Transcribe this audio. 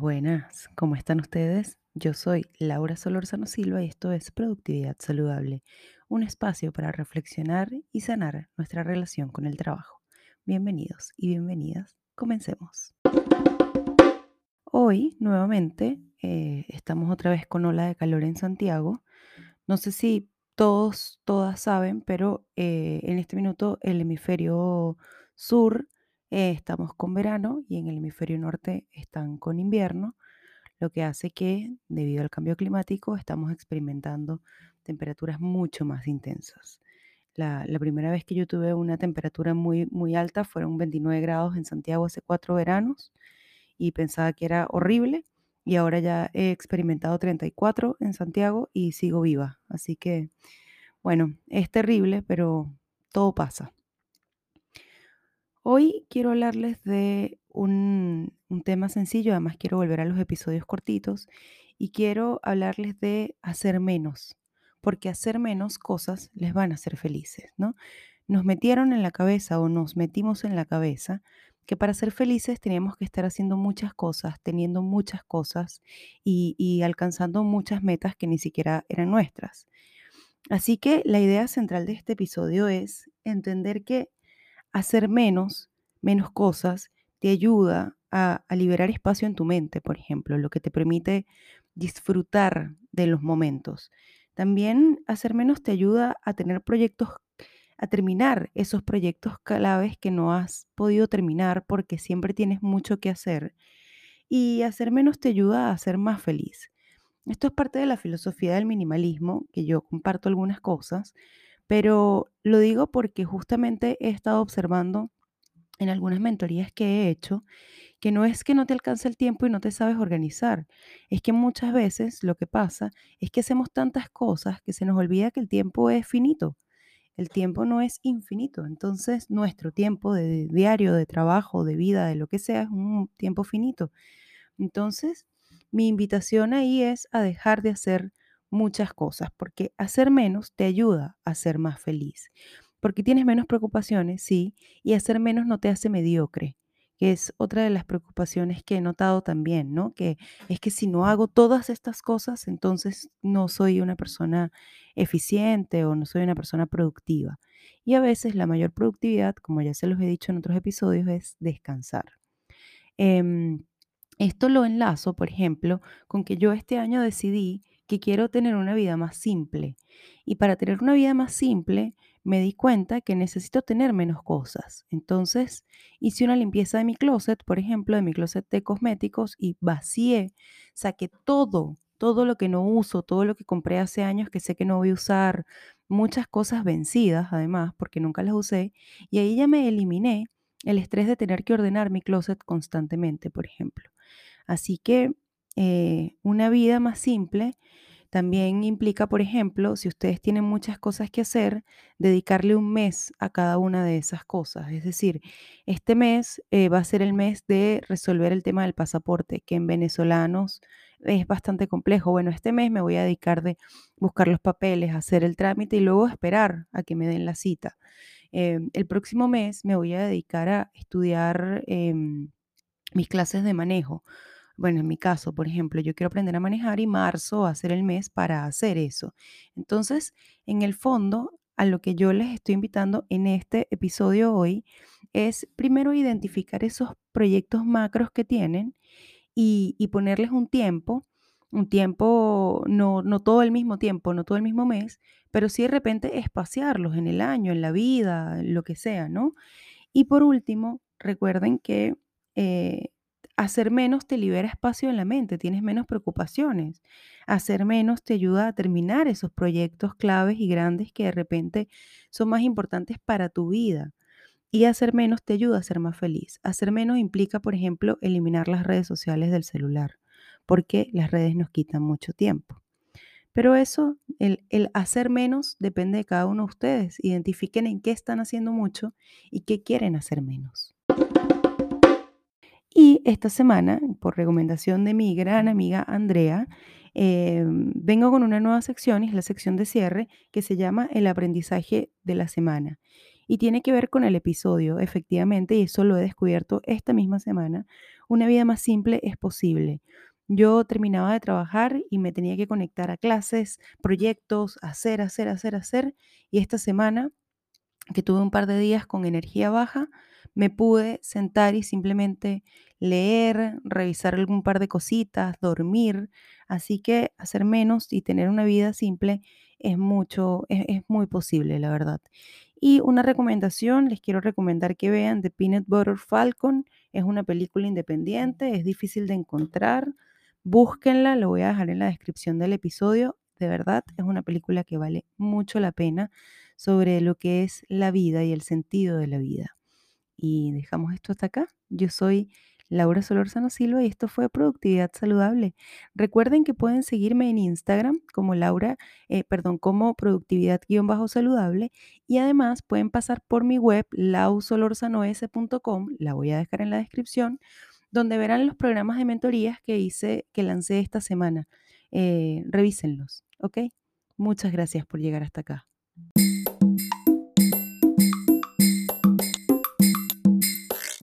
Buenas. ¿Cómo están ustedes? Yo soy Laura Solorzano Silva y esto es Productividad Saludable, un espacio para reflexionar y sanar nuestra relación con el trabajo. Bienvenidos y bienvenidas. Comencemos. Hoy, nuevamente, eh, estamos otra vez con ola de calor en Santiago. No sé si todos, todas saben, pero eh, en este minuto el hemisferio sur eh, estamos con verano y en el hemisferio norte están con invierno, lo que hace que, debido al cambio climático, estamos experimentando temperaturas mucho más intensas. La, la primera vez que yo tuve una temperatura muy, muy alta fueron 29 grados en Santiago hace cuatro veranos y pensaba que era horrible y ahora ya he experimentado 34 en Santiago y sigo viva. Así que, bueno, es terrible, pero todo pasa. Hoy quiero hablarles de un, tema sencillo, además quiero volver a los episodios cortitos y quiero hablarles de hacer menos, porque hacer menos cosas les van a hacer felices, ¿no? Nos metieron en la cabeza o nos metimos en la cabeza que para ser felices teníamos que estar haciendo muchas cosas, teniendo muchas cosas y alcanzando muchas metas que ni siquiera eran nuestras. Así que la idea central de este episodio es entender que hacer menos, menos cosas, te ayuda a, liberar espacio en tu mente, por ejemplo, lo que te permite disfrutar de los momentos. También hacer menos te ayuda a tener proyectos, a terminar esos proyectos claves que no has podido terminar porque siempre tienes mucho que hacer. Y hacer menos te ayuda a ser más feliz. Esto es parte de la filosofía del minimalismo, que yo comparto algunas cosas, pero lo digo porque justamente he estado observando en algunas mentorías que he hecho que no es que no te alcance el tiempo y no te sabes organizar, es que muchas veces lo que pasa es que hacemos tantas cosas que se nos olvida que el tiempo es finito. El tiempo no es infinito, entonces nuestro tiempo de diario, de trabajo, de vida, de lo que sea, es un tiempo finito. Entonces, mi invitación ahí es a dejar de hacer muchas cosas, porque hacer menos te ayuda a ser más feliz, porque tienes menos preocupaciones, sí, y hacer menos no te hace mediocre, que es otra de las preocupaciones que he notado también, ¿no? Que es que si no hago todas estas cosas, entonces no soy una persona eficiente o no soy una persona productiva. Y a veces la mayor productividad, como ya se los he dicho en otros episodios, es descansar. Em, esto lo enlazo, por ejemplo, con que yo este año decidí que quiero tener una vida más simple. Y para tener una vida más simple, me di cuenta que necesito tener menos cosas. Entonces, hice una limpieza de mi closet, por ejemplo, de mi closet de cosméticos y vacié, saqué todo, todo lo que no uso, todo lo que compré hace años que sé que no voy a usar, muchas cosas vencidas además, porque nunca las usé, y ahí ya me eliminé el estrés de tener que ordenar mi closet constantemente, por ejemplo. Así que eh, una vida más simple también implica, por ejemplo, si ustedes tienen muchas cosas que hacer, dedicarle un mes a cada una de esas cosas. Es decir, este mes eh, va a ser el mes de resolver el tema del pasaporte, que en venezolanos es bastante complejo. Bueno, este mes me voy a dedicar de buscar los papeles, hacer el trámite y luego esperar a que me den la cita. Em, el próximo mes me voy a dedicar a estudiar em, mis clases de manejo bueno, en mi caso, por ejemplo, yo quiero aprender a manejar y marzo va a ser el mes para hacer eso. Entonces, en el fondo, a lo que yo les estoy invitando en este episodio hoy es primero identificar esos proyectos macros que tienen y, ponerles un tiempo, un tiempo, no, no todo el mismo tiempo, no todo el mismo mes, pero sí de repente espaciarlos en el año, en la vida, lo que sea, ¿no? Y por último, recuerden que eh, Hacer menos te libera espacio en la mente, tienes menos preocupaciones. Hacer menos te ayuda a terminar esos proyectos claves y grandes que de repente son más importantes para tu vida. Y hacer menos te ayuda a ser más feliz. Hacer menos implica, por ejemplo, eliminar las redes sociales del celular, porque las redes nos quitan mucho tiempo. Pero eso, el, hacer menos, depende de cada uno de ustedes. Identifiquen en qué están haciendo mucho y qué quieren hacer menos. Y esta semana, por recomendación de mi gran amiga Andrea, em, vengo con una nueva sección, es la sección de cierre, que se llama El aprendizaje de la semana. Y tiene que ver con el episodio, efectivamente, y eso lo he descubierto esta misma semana. Una vida más simple es posible. Yo terminaba de trabajar y me tenía que conectar a clases, proyectos, hacer, hacer, hacer, hacer. Y esta semana, que tuve un par de días con energía baja, me pude sentar y simplemente leer, revisar algún par de cositas, dormir. Así que hacer menos y tener una vida simple es mucho, es, es muy posible, la verdad. Y una recomendación, les quiero recomendar que vean The Peanut Butter Falcon. Es una película independiente, es difícil de encontrar. Búsquenla, lo voy a dejar en la descripción del episodio. De verdad, es una película que vale mucho la pena sobre lo que es la vida y el sentido de la vida. Y dejamos esto hasta acá. Yo soy Laura Solorzano Silva y esto fue Productividad Saludable. Recuerden que pueden seguirme en Instagram como Laura, eh, perdón, como productividad-saludable y además pueden pasar por mi web lausolorzanoes.com, la voy a dejar en la descripción, donde verán los programas de mentorías que hice, que lancé esta semana. Eh, revísenlos, ¿ok? Muchas gracias por llegar hasta acá.